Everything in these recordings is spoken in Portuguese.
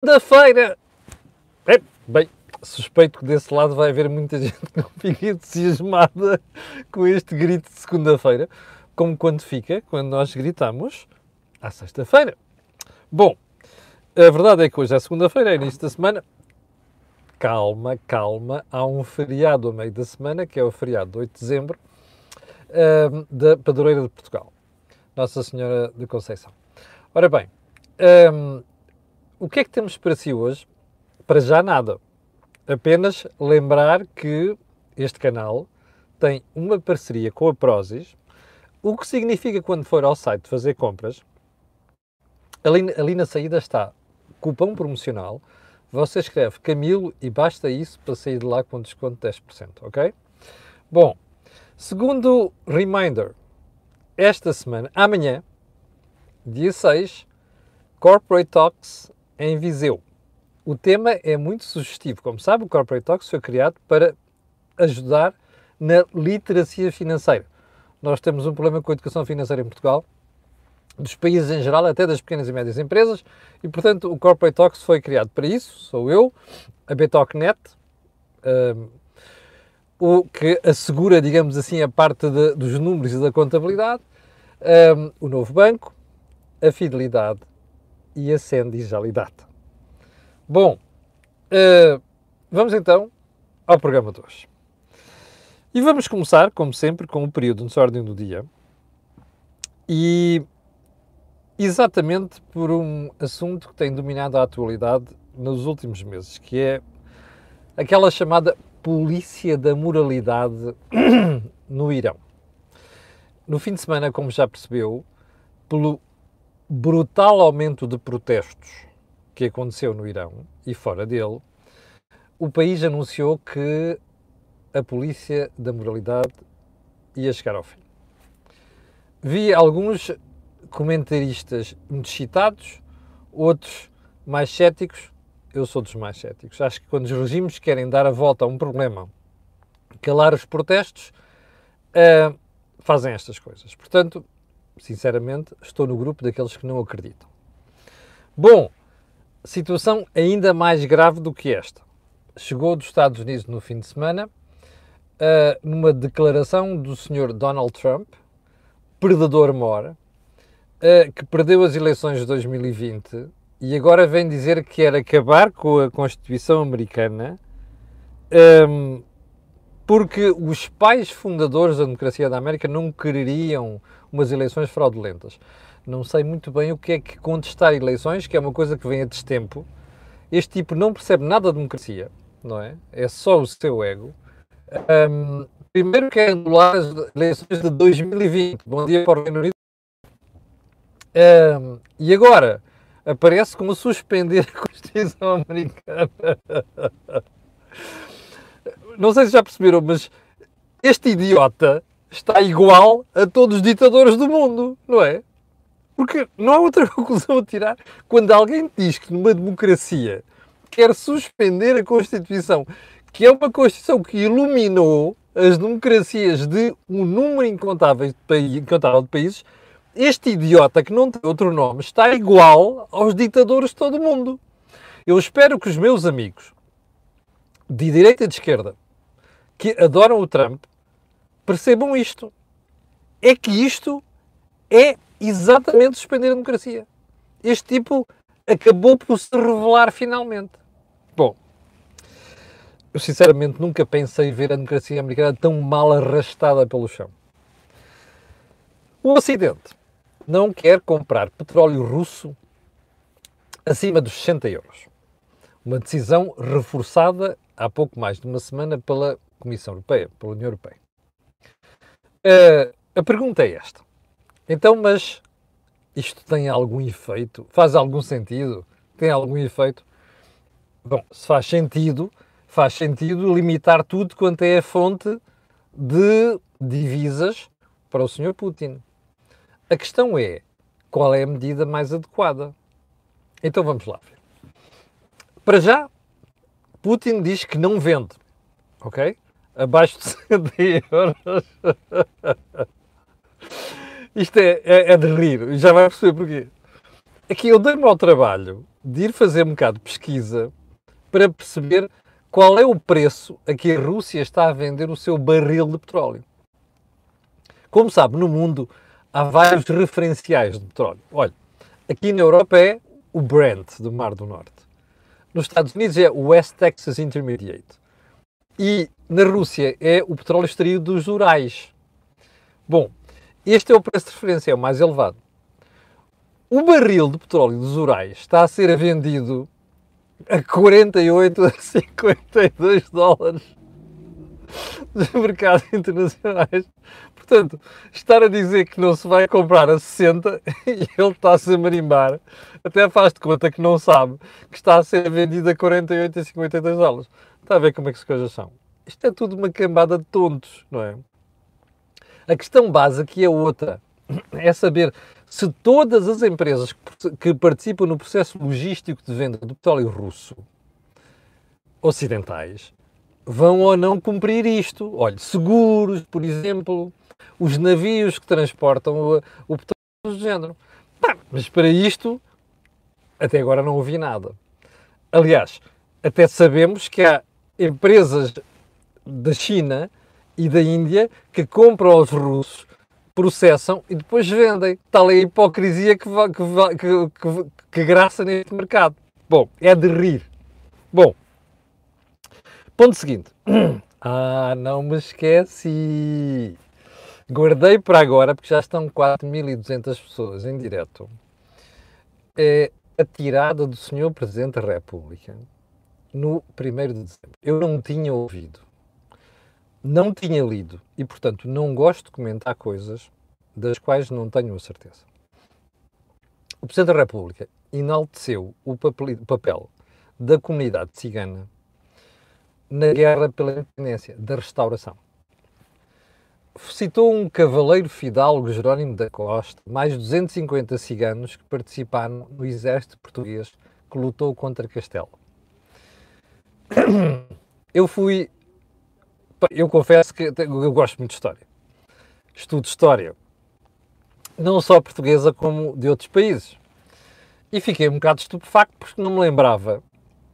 segunda-feira. É, bem, suspeito que desse lado vai haver muita gente que não fica entusiasmada com este grito de segunda-feira, como quando fica, quando nós gritamos à sexta-feira. Bom, a verdade é que hoje é segunda-feira, é início da semana. Calma, calma, há um feriado ao meio da semana, que é o feriado de 8 de dezembro, da Padroeira de Portugal, Nossa Senhora de Conceição. Ora bem, o que é que temos para si hoje? Para já nada. Apenas lembrar que este canal tem uma parceria com a Prozis, o que significa quando for ao site fazer compras, ali, ali na saída está cupom promocional, você escreve Camilo e basta isso para sair de lá com desconto de 10%, ok? Bom, segundo reminder, esta semana, amanhã, dia 6, Corporate Talks em Viseu. O tema é muito sugestivo. Como sabe, o Corporate Talks foi criado para ajudar na literacia financeira. Nós temos um problema com a educação financeira em Portugal, dos países em geral, até das pequenas e médias empresas, e portanto o Corporate Talks foi criado para isso. Sou eu, a BTOCnet, um, o que assegura, digamos assim, a parte de, dos números e da contabilidade, um, o novo banco, a fidelidade e a Sendijalidade. Bom, uh, vamos então ao programa de hoje. E vamos começar, como sempre, com o período de ordem do dia. E exatamente por um assunto que tem dominado a atualidade nos últimos meses, que é aquela chamada polícia da moralidade no Irão. No fim de semana, como já percebeu, pelo brutal aumento de protestos que aconteceu no Irão e fora dele, o país anunciou que a polícia da moralidade ia chegar ao fim. Vi alguns comentaristas muito citados, outros mais céticos. Eu sou dos mais céticos. Acho que quando os regimes querem dar a volta a um problema, calar os protestos, uh, fazem estas coisas. Portanto, sinceramente, estou no grupo daqueles que não acreditam. Bom, situação ainda mais grave do que esta. Chegou dos Estados Unidos no fim de semana, uh, numa declaração do Sr. Donald Trump, predador mora, uh, que perdeu as eleições de 2020 e agora vem dizer que quer acabar com a Constituição Americana um, ehm, porque os pais fundadores da democracia da América não quereriam umas eleições fraudulentas não sei muito bem o que é que contestar eleições, que é uma coisa que vem a destempo. Este tipo não percebe nada da democracia, não é? É só o seu ego. Um, primeiro quer anular as eleições de 2020. Bom dia para o Reino Unido. Um, e agora aparece como suspender a Constituição Americana. Não sei se já perceberam, mas este idiota está igual a todos os ditadores do mundo, não é? Porque não há outra conclusão a tirar. Quando alguém diz que numa democracia quer suspender a Constituição, que é uma Constituição que iluminou as democracias de um número incontável de, países, incontável de países, este idiota que não tem outro nome está igual aos ditadores de todo o mundo. Eu espero que os meus amigos de direita e de esquerda que adoram o Trump percebam isto. É que isto é exatamente suspender a democracia. Este tipo acabou por se revelar finalmente. Bom, eu sinceramente nunca pensei ver a democracia americana tão mal arrastada pelo chão. O Ocidente não quer comprar petróleo russo acima dos 60 euros. Uma decisão reforçada há pouco mais de uma semana pela Comissão Europeia, pela União Europeia. Uh, a pergunta é esta. Então, mas isto tem algum efeito? Faz algum sentido? Tem algum efeito? Bom, se faz sentido, faz sentido limitar tudo quanto é a fonte de divisas para o Sr. Putin. A questão é, qual é a medida mais adequada? Então vamos lá. Para já, Putin diz que não vende, ok? Abaixo de 60 euros. Isto é, é, é de rir, já vai perceber porquê. aqui eu dei-me ao trabalho de ir fazer um bocado de pesquisa para perceber qual é o preço a que a Rússia está a vender o seu barril de petróleo. Como sabe, no mundo há vários referenciais de petróleo. Olha, aqui na Europa é o Brent do Mar do Norte. Nos Estados Unidos é o West Texas Intermediate. E na Rússia é o petróleo extraído dos Urais. Bom, este é o preço de referência, é o mais elevado. O barril de petróleo dos Urais está a ser vendido a 48 a 52 dólares dos mercados internacionais. Portanto, estar a dizer que não se vai comprar a 60 e ele está-se a marimbar, até faz de conta que não sabe que está a ser vendido a 48 a 52 dólares. Está a ver como é que as coisas são. Isto é tudo uma cambada de tontos, não é? A questão base aqui é outra. É saber se todas as empresas que participam no processo logístico de venda do petróleo russo ocidentais vão ou não cumprir isto. Olha, seguros, por exemplo, os navios que transportam o, o petróleo do género. mas para isto, até agora não ouvi nada. Aliás, até sabemos que há empresas da China e da Índia que compram aos russos processam e depois vendem. Tal é a hipocrisia que, que, que, que graça neste mercado. Bom, é de rir. Bom, ponto seguinte. Ah, não me esqueci. Guardei para agora, porque já estão 4.200 pessoas em direto. É a tirada do Sr. Presidente da República no 1 de dezembro. Eu não tinha ouvido não tinha lido e, portanto, não gosto de comentar coisas das quais não tenho a certeza. O Presidente da República enalteceu o papel da comunidade cigana na guerra pela independência, da restauração. Citou um cavaleiro fidalgo Jerónimo da Costa, mais de 250 ciganos que participaram no exército português que lutou contra Castelo. Eu fui eu confesso que eu gosto muito de história. Estudo história, não só portuguesa como de outros países. E fiquei um bocado estupefacto porque não me lembrava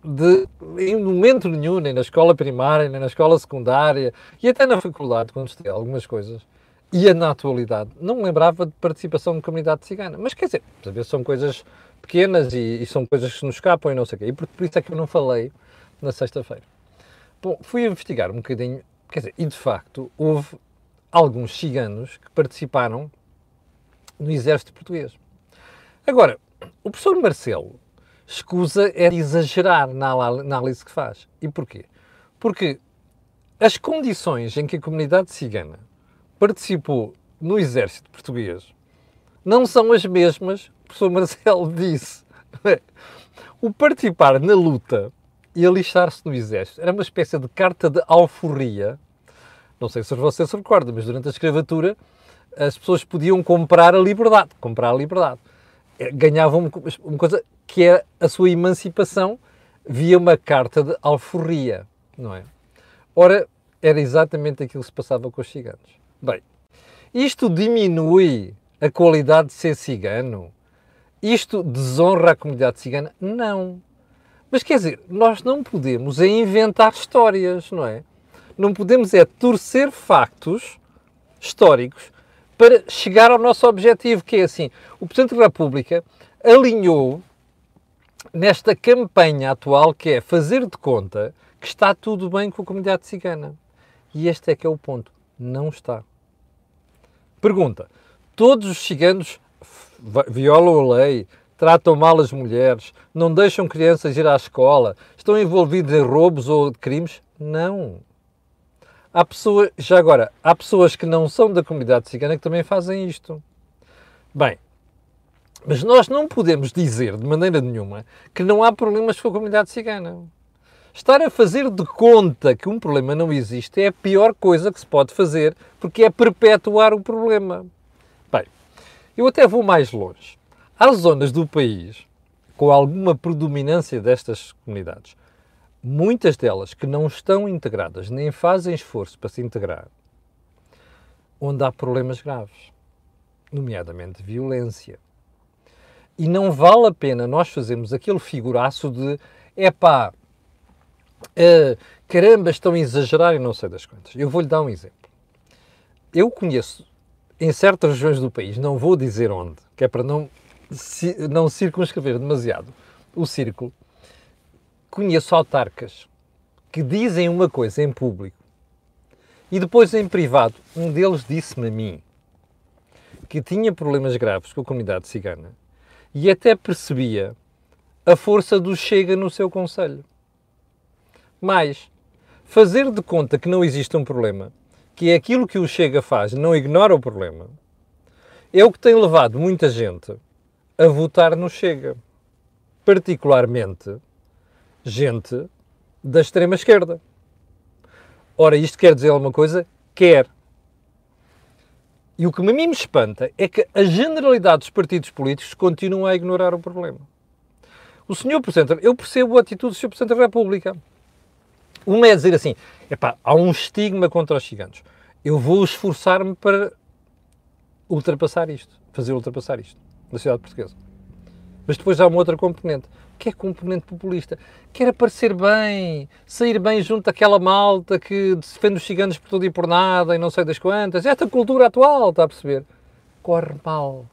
de, em momento nenhum, nem na escola primária, nem na escola secundária e até na faculdade, quando estudei algumas coisas, e na atualidade, não me lembrava de participação de comunidade cigana. Mas quer dizer, às vezes são coisas pequenas e, e, são coisas que se nos escapam e não sei o quê. E por, por isso é que eu não falei na sexta-feira. Bom, fui investigar um bocadinho Quer dizer, e de facto houve alguns ciganos que participaram no exército português. Agora, o professor Marcelo escusa é exagerar na análise que faz. E porquê? Porque as condições em que a comunidade cigana participou no exército português não são as mesmas o professor Marcelo disse. O participar na luta e alistar-se no exército. Era uma espécie de carta de alforria. Não sei se você se recorda, mas durante a escravatura as pessoas podiam comprar a liberdade. Comprar a liberdade. É, ganhavam uma coisa que é a sua emancipação via uma carta de alforria, não é? Ora, era exatamente aquilo que se passava com os ciganos. Bem, isto diminui a qualidade de ser cigano? Isto desonra a comunidade cigana? Não. Mas quer dizer, nós não podemos é inventar histórias, não é? Não podemos é torcer factos históricos para chegar ao nosso objetivo, que é assim, o Presidente da República alinhou nesta campanha atual que é fazer de conta que está tudo bem com a comunidade cigana. E este é que é o ponto. Não está. Pergunta: todos os ciganos violam a lei, tratam mal as mulheres, não deixam crianças ir à escola, estão envolvidos em roubos ou crimes? Não. Há pessoas, já agora, há pessoas que não são da comunidade cigana que também fazem isto. Bem, mas nós não podemos dizer de maneira nenhuma que não há problemas com a comunidade cigana. Estar a fazer de conta que um problema não existe é a pior coisa que se pode fazer, porque é perpetuar o problema. Bem, eu até vou mais longe. Há zonas do país com alguma predominância destas comunidades, muitas delas que não estão integradas, nem fazem esforço para se integrar, onde há problemas graves, nomeadamente violência. E não vale a pena nós fazermos aquele figuraço de epá, uh, caramba, estão a exagerar e não sei das quantas. Eu vou-lhe dar um exemplo. Eu conheço em certas regiões do país, não vou dizer onde, que é para não, não circunscrever demasiado o círculo, conheço autarcas que dizem uma coisa em público e depois em privado, um deles disse-me a mim que tinha problemas graves com a comunidade cigana e até percebia a força do Chega no seu conselho. Mas fazer de conta que não existe um problema, que é aquilo que o Chega faz, não ignora o problema, é o que tem levado muita gente a votar no Chega. Particularmente gente da extrema-esquerda. Ora, isto quer dizer alguma coisa? Quer. E o que a mim me espanta é que a generalidade dos partidos políticos continuam a ignorar o problema. O senhor Presidente, eu percebo a atitude do senhor Presidente da República. Uma é dizer assim, epá, há um estigma contra os ciganos. Eu vou esforçar-me para ultrapassar isto, fazer ultrapassar isto, na sociedade portuguesa. Mas depois há uma outra componente que é componente populista. Quer aparecer bem, sair bem junto daquela malta que defende os ciganos por tudo e por nada e não sei das quantas. Esta cultura atual, está a perceber? Corre mal.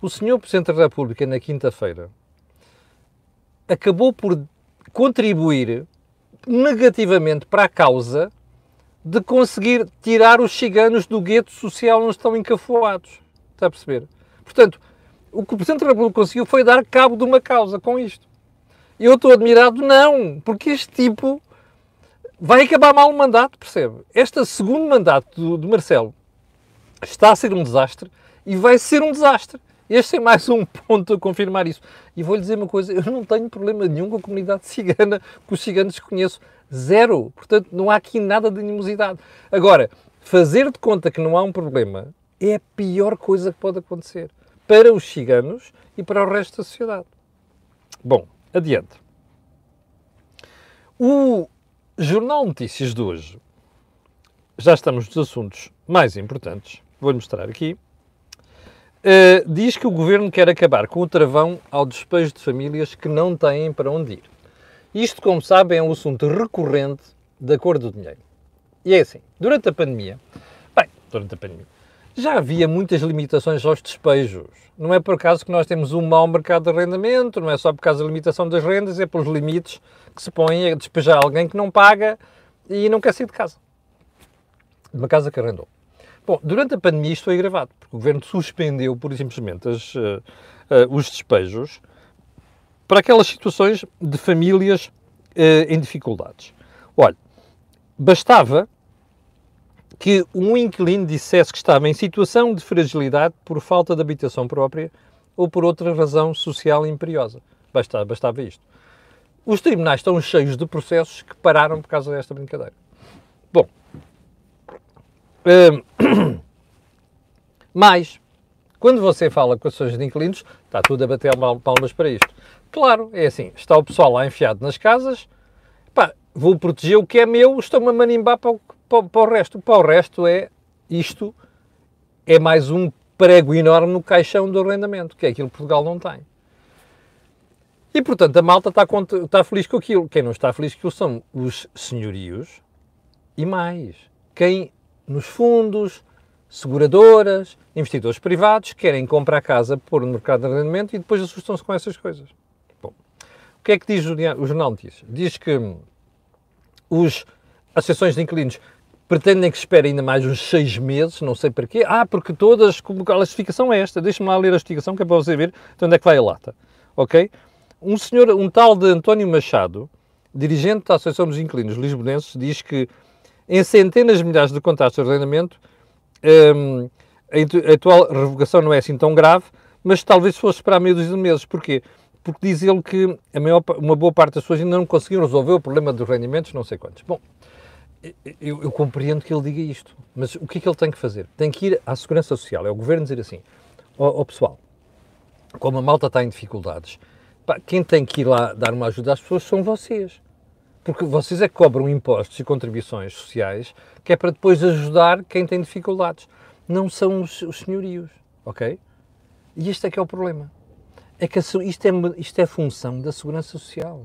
O senhor Presidente da República, na quinta-feira, acabou por contribuir negativamente para a causa de conseguir tirar os ciganos do gueto social onde estão encafuados. Está a perceber? Portanto, o que o Presidente da República conseguiu foi dar cabo de uma causa com isto. Eu estou admirado, não, porque este tipo vai acabar mal o mandato, percebe? Este segundo mandato do, do Marcelo está a ser um desastre e vai ser um desastre. Este é mais um ponto a confirmar isso. E vou-lhe dizer uma coisa: eu não tenho problema nenhum com a comunidade cigana, com os ciganos que conheço. Zero. Portanto, não há aqui nada de animosidade. Agora, fazer de conta que não há um problema é a pior coisa que pode acontecer para os ciganos e para o resto da sociedade. Bom, adiante. O Jornal Notícias de hoje, já estamos nos assuntos mais importantes, vou-lhe mostrar aqui, uh, diz que o Governo quer acabar com o travão ao despejo de famílias que não têm para onde ir. Isto, como sabem, é um assunto recorrente da cor do dinheiro. E é assim, durante a pandemia, bem, durante a pandemia, já havia muitas limitações aos despejos. Não é por acaso que nós temos um mau mercado de arrendamento, não é só por causa da limitação das rendas, é pelos limites que se põem a despejar alguém que não paga e não quer sair de casa. De uma casa que arrendou. Bom, durante a pandemia isto foi gravado, porque o Governo suspendeu, por simplesmente, as, uh, uh, os despejos para aquelas situações de famílias uh, em dificuldades. Olha, bastava que um inquilino dissesse que estava em situação de fragilidade por falta de habitação própria ou por outra razão social imperiosa. Bastava, bastava isto. Os tribunais estão cheios de processos que pararam por causa desta brincadeira. Bom, hum, mas, quando você fala com associações de inquilinos, está tudo a bater palmas para isto. Claro, é assim, está o pessoal lá enfiado nas casas, pá, vou proteger o que é meu, estou-me a manimbar para o para, para o resto. Para o resto é isto, é mais um prego enorme no caixão do arrendamento, que é aquilo que Portugal não tem. E, portanto, a malta está, está feliz com aquilo. Quem não está feliz com aquilo são os senhorios e mais. Quem nos fundos, seguradoras, investidores privados querem comprar casa, pôr no mercado de arrendamento e depois assustam-se com essas coisas. Bom, o que é que diz o Jornal Notícias? Diz que os associações de inquilinos pretendem que espere ainda mais uns seis meses, não sei para quê. Ah, porque todas, a justificação é esta, deixe-me lá ler a justificação que é para você ver de onde é que vai a lata, ok? Um senhor, um tal de António Machado, dirigente da Associação dos Inquilinos Lisbonenses, diz que em centenas de milhares de contratos de arrendamento, um, a atual revogação não é assim tão grave, mas talvez fosse esperar meio de meses. Porquê? Porque diz ele que maior, uma boa parte das pessoas ainda não conseguiram resolver o problema dos rendimentos, não sei quantos. Bom, eu, eu, compreendo que ele diga isto, mas o que é que ele tem que fazer? Tem que ir à Segurança Social, é o Governo dizer assim, ó oh, oh, pessoal, como a malta está em dificuldades, pá, quem tem que ir lá dar uma ajuda às pessoas são vocês. Porque vocês é que cobram impostos e contribuições sociais, que é para depois ajudar quem tem dificuldades. Não são os, os senhorios, ok? E este é que é o problema. É que isto é, isto é função da segurança social.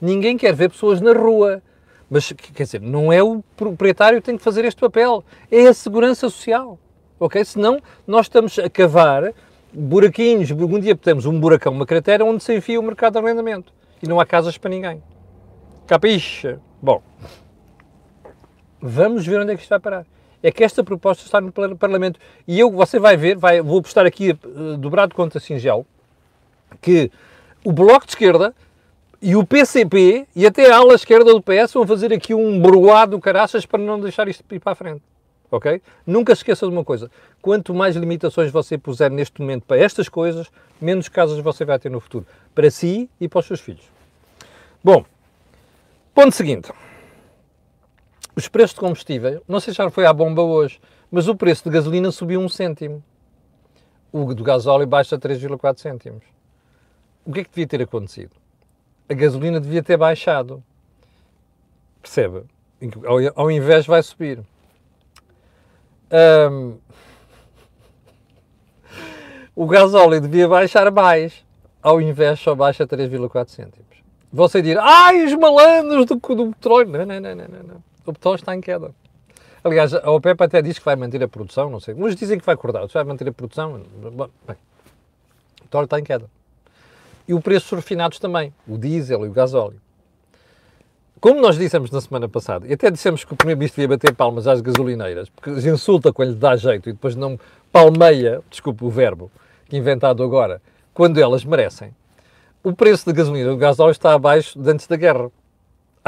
Ninguém quer ver pessoas na rua. Mas, quer dizer, não é o proprietário que tem que fazer este papel, é a segurança social. Ok? Senão, nós estamos a cavar buraquinhos. Um dia temos um buracão, uma cratera, onde se enfia o mercado de arrendamento. E não há casas para ninguém. Capixa? Bom, vamos ver onde é que isto vai parar. É que esta proposta está no Parlamento. E eu, você vai ver, vai, vou postar aqui uh, dobrado conta singelo, que o Bloco de Esquerda e o PCP e até a ala esquerda do PS vão fazer aqui um broado caraças para não deixar isto ir para a frente. Ok? Nunca se esqueça de uma coisa: quanto mais limitações você puser neste momento para estas coisas, menos casas você vai ter no futuro. Para si e para os seus filhos. Bom, ponto seguinte. Os preços de combustível, não sei se já foi à bomba hoje, mas o preço de gasolina subiu um cêntimo. O do gasóleo baixa 3,4 cêntimos. O que é que devia ter acontecido? A gasolina devia ter baixado. Percebe? Ao, invés vai subir. Um, o gasóleo devia baixar mais. Ao invés só baixa 3,4 cêntimos. Você dirá, ai, os malandros do, do petróleo. Não, não, não, não, não o petróleo está em queda. Aliás, a OPEP até diz que vai manter a produção, não sei. Uns dizem que vai acordar, vai manter a produção. Bem, o petróleo está em queda. E o preço dos refinados também, o diesel e o gasóleo. Como nós dissemos na semana passada, e até dissemos que o Primeiro-Ministro ia bater palmas às gasolineiras, porque as insulta quando lhe dá jeito e depois não palmeia, desculpe o verbo, inventado agora, quando elas merecem. O preço da gasolina do gasóleo está abaixo de antes da guerra.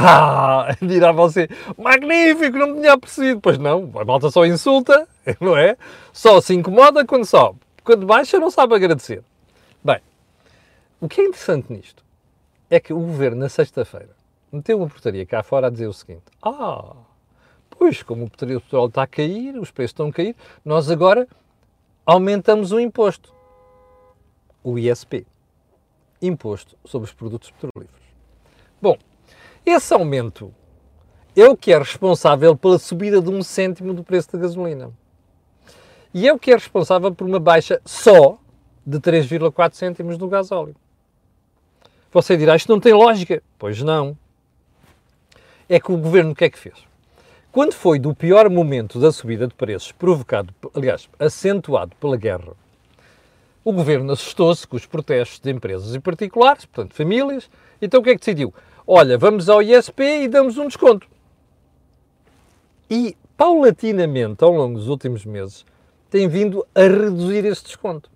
Ah, dirá você, magnífico, não me tinha percebido. Pois não, a malta só insulta, não é? Só se incomoda quando sobe. Quando baixa, não sabe agradecer. Bem, o que é interessante nisto é que o governo, na sexta-feira, meteu uma portaria cá fora a dizer o seguinte: Ah, pois, como o petróleo está a cair, os preços estão a cair, nós agora aumentamos o imposto. O ISP Imposto sobre os Produtos Petrolíferos. Bom, esse aumento é o que é responsável pela subida de um cêntimo do preço da gasolina. E é o que é responsável por uma baixa só de 3,4 cêntimos do gasóleo. Você dirá, isto não tem lógica. Pois não. É que o governo o que é que fez? Quando foi do pior momento da subida de preços, provocado, aliás, acentuado pela guerra, o governo assustou-se com os protestos de empresas e particulares, portanto, famílias, então o que é que decidiu? olha, vamos ao ISP e damos um desconto. E, paulatinamente, ao longo dos últimos meses, tem vindo a reduzir esse desconto.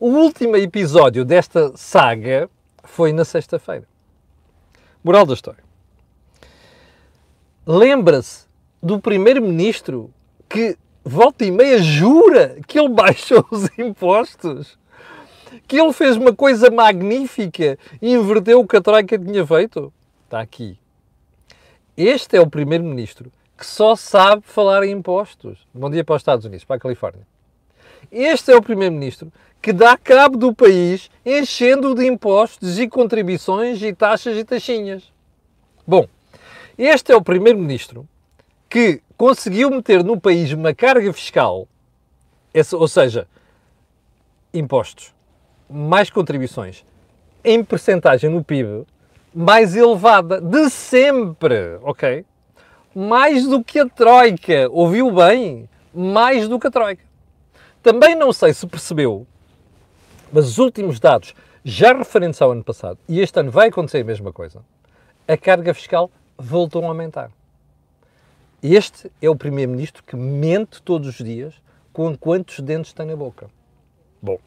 O último episódio desta saga foi na sexta-feira. Moral da história. Lembra-se do primeiro-ministro que volta e meia jura que ele baixou os impostos? que ele fez uma coisa magnífica e inverteu o que a Troika tinha feito? Está aqui. Este é o primeiro-ministro que só sabe falar em impostos. Bom dia para os Estados Unidos, para a Califórnia. Este é o primeiro-ministro que dá cabo do país enchendo de impostos e contribuições e taxas e taxinhas. Bom, este é o primeiro-ministro que conseguiu meter no país uma carga fiscal, ou seja, impostos, mais contribuições em percentagem no PIB mais elevada de sempre, ok? Mais do que a Troika. Ouviu bem? Mais do que a Troika. Também não sei se percebeu, mas os últimos dados, já referentes ao ano passado, e este ano vai acontecer a mesma coisa, a carga fiscal voltou a aumentar. Este é o primeiro-ministro que mente todos os dias com quantos dentes tem na boca. Bom,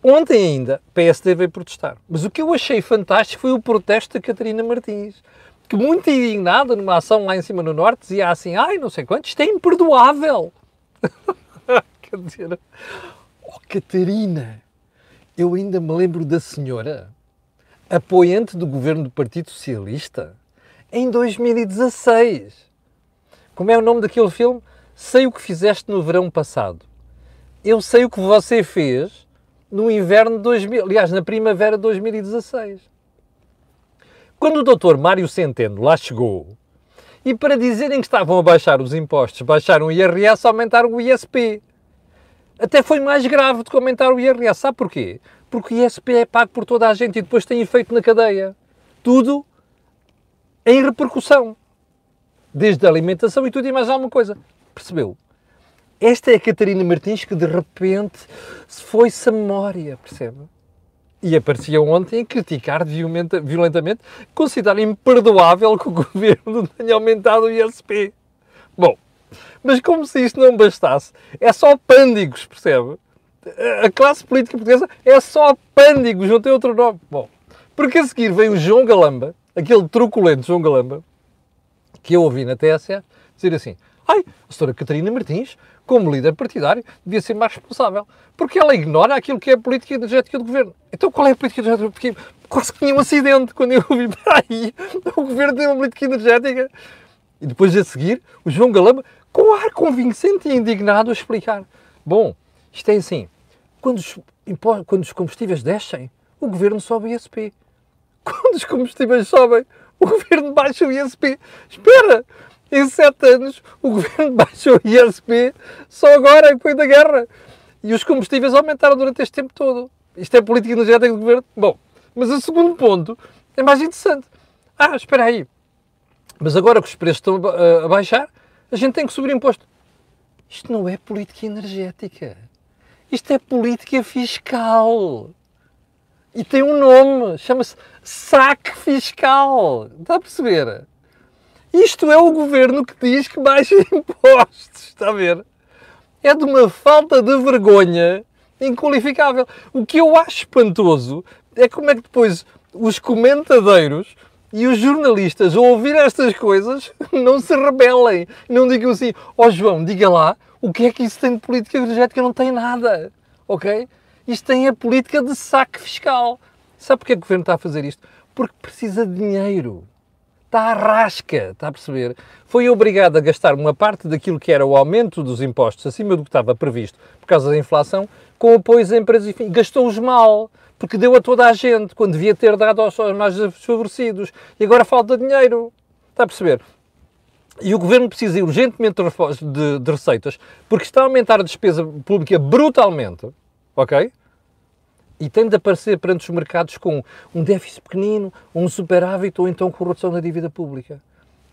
Ontem ainda, PSD veio protestar. Mas o que eu achei fantástico foi o protesto da Catarina Martins, que muito indignada numa ação lá em cima no Norte, dizia assim, ai, não sei quanto, isto é imperdoável. Dizer, oh Catarina, eu ainda me lembro da senhora, apoiante do governo do Partido Socialista, em 2016. Como é o nome daquele filme? Sei o que fizeste no verão passado. Eu sei o que você fez no inverno de 2000, aliás, na primavera de 2016. Quando o doutor Mário Centeno lá chegou, e para dizerem que estavam a baixar os impostos, baixaram o IRS, aumentaram o ISP. Até foi mais grave do que aumentar o IRS. Sabe porquê? Porque o ISP é pago por toda a gente e depois tem efeito na cadeia. Tudo em repercussão. Desde a alimentação e tudo e mais alguma coisa. Percebeu? Esta é a Catarina Martins que de repente se foi-se a memória, percebe? E aparecia ontem a criticar violentamente, considerar imperdoável que o governo tenha aumentado o ISP. Bom, mas como se isto não bastasse, é só pândigos, percebe? A classe política portuguesa é só pândigos, não tem outro nome. Bom, porque a seguir vem o João Galamba, aquele truculento João Galamba, que eu ouvi na TSF, dizer assim: Ai, a senhora Catarina Martins, como líder partidário, devia ser mais responsável, porque ela ignora aquilo que é a política energética do governo. Então qual é a política energética? Porque quase que tinha um acidente quando eu ouvi, aí, o governo tem uma política energética. E depois a seguir, o João Galamba, com ar convincente e indignado, a explicar: Bom, isto é assim, quando os, quando os combustíveis descem, o governo sobe o ISP. Quando os combustíveis sobem, o governo baixa o ISP. Espera! Em sete anos, o governo baixou o ISP só agora, depois da guerra. E os combustíveis aumentaram durante este tempo todo. Isto é política energética do governo? Bom, mas o segundo ponto é mais interessante. Ah, espera aí. Mas agora que os preços estão a baixar, a gente tem que subir imposto. Isto não é política energética. Isto é política fiscal. E tem um nome, chama-se saque fiscal. Está a perceber? Isto é o governo que diz que baixa impostos. Está a ver? É de uma falta de vergonha inqualificável. O que eu acho espantoso é como é que depois os comentadeiros e os jornalistas, ao ouvir estas coisas, não se rebelem. Não digam assim, ó oh, João, diga lá, o que é que isso tem de política energética? Não tem nada, ok? Isto tem a política de saque fiscal. Sabe porquê que o governo está a fazer isto? Porque precisa de dinheiro. Está à rasca, está a perceber? Foi obrigado a gastar uma parte daquilo que era o aumento dos impostos acima do que estava previsto por causa da inflação, com apoios a empresas, enfim, gastou-os mal porque deu a toda a gente, quando devia ter dado aos mais desfavorecidos. E agora falta dinheiro. Está a perceber? E o governo precisa urgentemente de, de, receitas, porque está a aumentar a despesa pública brutalmente, ok? E tem de aparecer perante os mercados com um déficit pequenino, um superávit ou então corrupção da dívida pública.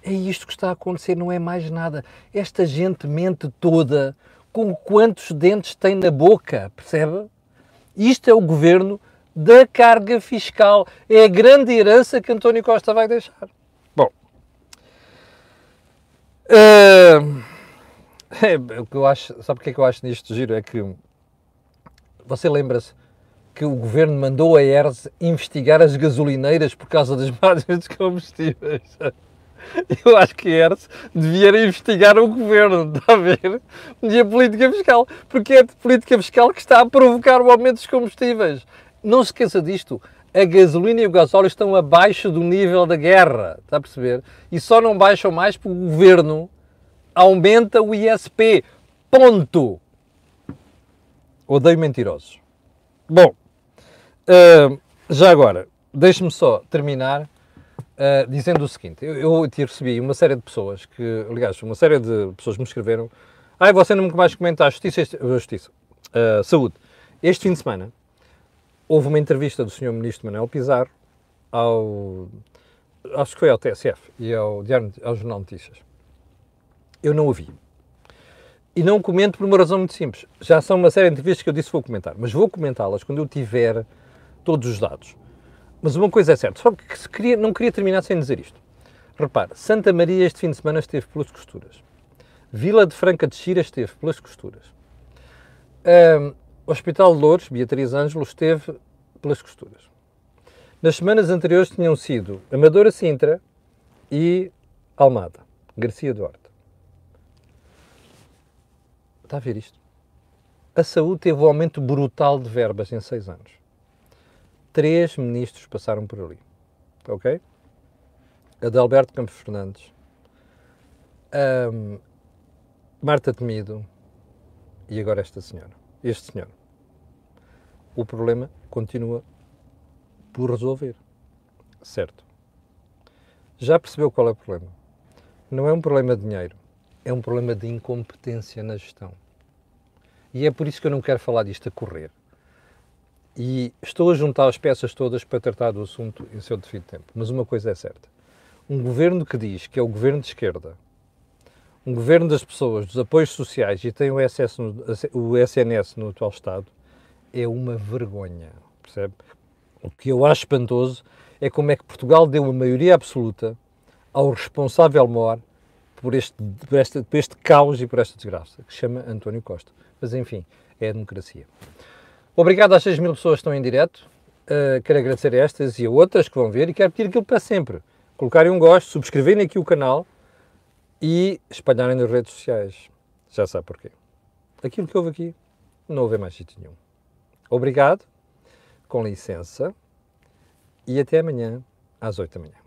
É isto que está a acontecer, não é mais nada. Esta gente mente toda com quantos dentes tem na boca, percebe? Isto é o governo da carga fiscal. É a grande herança que António Costa vai deixar. Bom, uh, é, o que eu acho, sabe o que é que eu acho nisto giro? É que você lembra-se que o governo mandou a ERS investigar as gasolineiras por causa das margens de combustíveis. Eu acho que a ERS devia investigar o governo, está a ver? E a política fiscal, porque é a política fiscal que está a provocar o aumento dos combustíveis. Não se esqueça disto. A gasolina e o gasóleo estão abaixo do nível da guerra, está a perceber? E só não baixam mais porque o governo aumenta o ISP. Ponto. Odeio mentirosos. Bom, uh, já agora, deixe-me só terminar uh, dizendo o seguinte. Eu, eu recebi uma série de pessoas que, aliás, uma série de pessoas me escreveram ah, você não me mais comentar justiça, justiça uh, saúde. Este fim de semana houve uma entrevista do Sr. Ministro Manuel Pizarro ao, acho que foi ao TSF e ao, Diário, ao Jornal Notícias. Eu não ouvi. E não comento por uma razão muito simples. Já são uma série de entrevistas que eu disse que vou comentar, mas vou comentá-las quando eu tiver todos os dados. Mas uma coisa é certa, só que queria, não queria terminar sem dizer isto. Repare, Santa Maria este fim de semana esteve pelas costuras. Vila de Franca de Xira esteve pelas costuras. Um, Hospital de Louros, Beatriz Ângelo, esteve pelas costuras. Nas semanas anteriores tinham sido Amadora Sintra e Almada, Garcia Duarte. Está a ver isto? A saúde teve um aumento brutal de verbas em seis anos. Três ministros passaram por ali. Ok? Adalberto Campos Fernandes, um, Marta Temido e agora esta senhora. Este senhor. O problema continua por resolver. Certo. Já percebeu qual é o problema? Não é um problema de dinheiro, é um problema de incompetência na gestão. E é por isso que eu não quero falar disto a correr. E estou a juntar as peças todas para tratar do assunto em seu devido tempo. Mas uma coisa é certa: um governo que diz que é o governo de esquerda, um governo das pessoas, dos apoios sociais e tem o, SS no, o SNS no atual Estado, é uma vergonha. Percebe? O que eu acho espantoso é como é que Portugal deu uma maioria absoluta ao responsável maior por este, por, este, por este caos e por esta desgraça, que se chama António Costa. Mas enfim, é a democracia. Obrigado às 6 mil pessoas que estão em direto. Uh, quero agradecer a estas e a outras que vão ver e quero pedir aquilo para sempre. Colocarem um gosto, subscreverem aqui o canal e espalharem nas redes sociais. Já sabe porquê. Aquilo que houve aqui, não houve mais sítio nenhum. Obrigado, com licença, e até amanhã às 8 da manhã.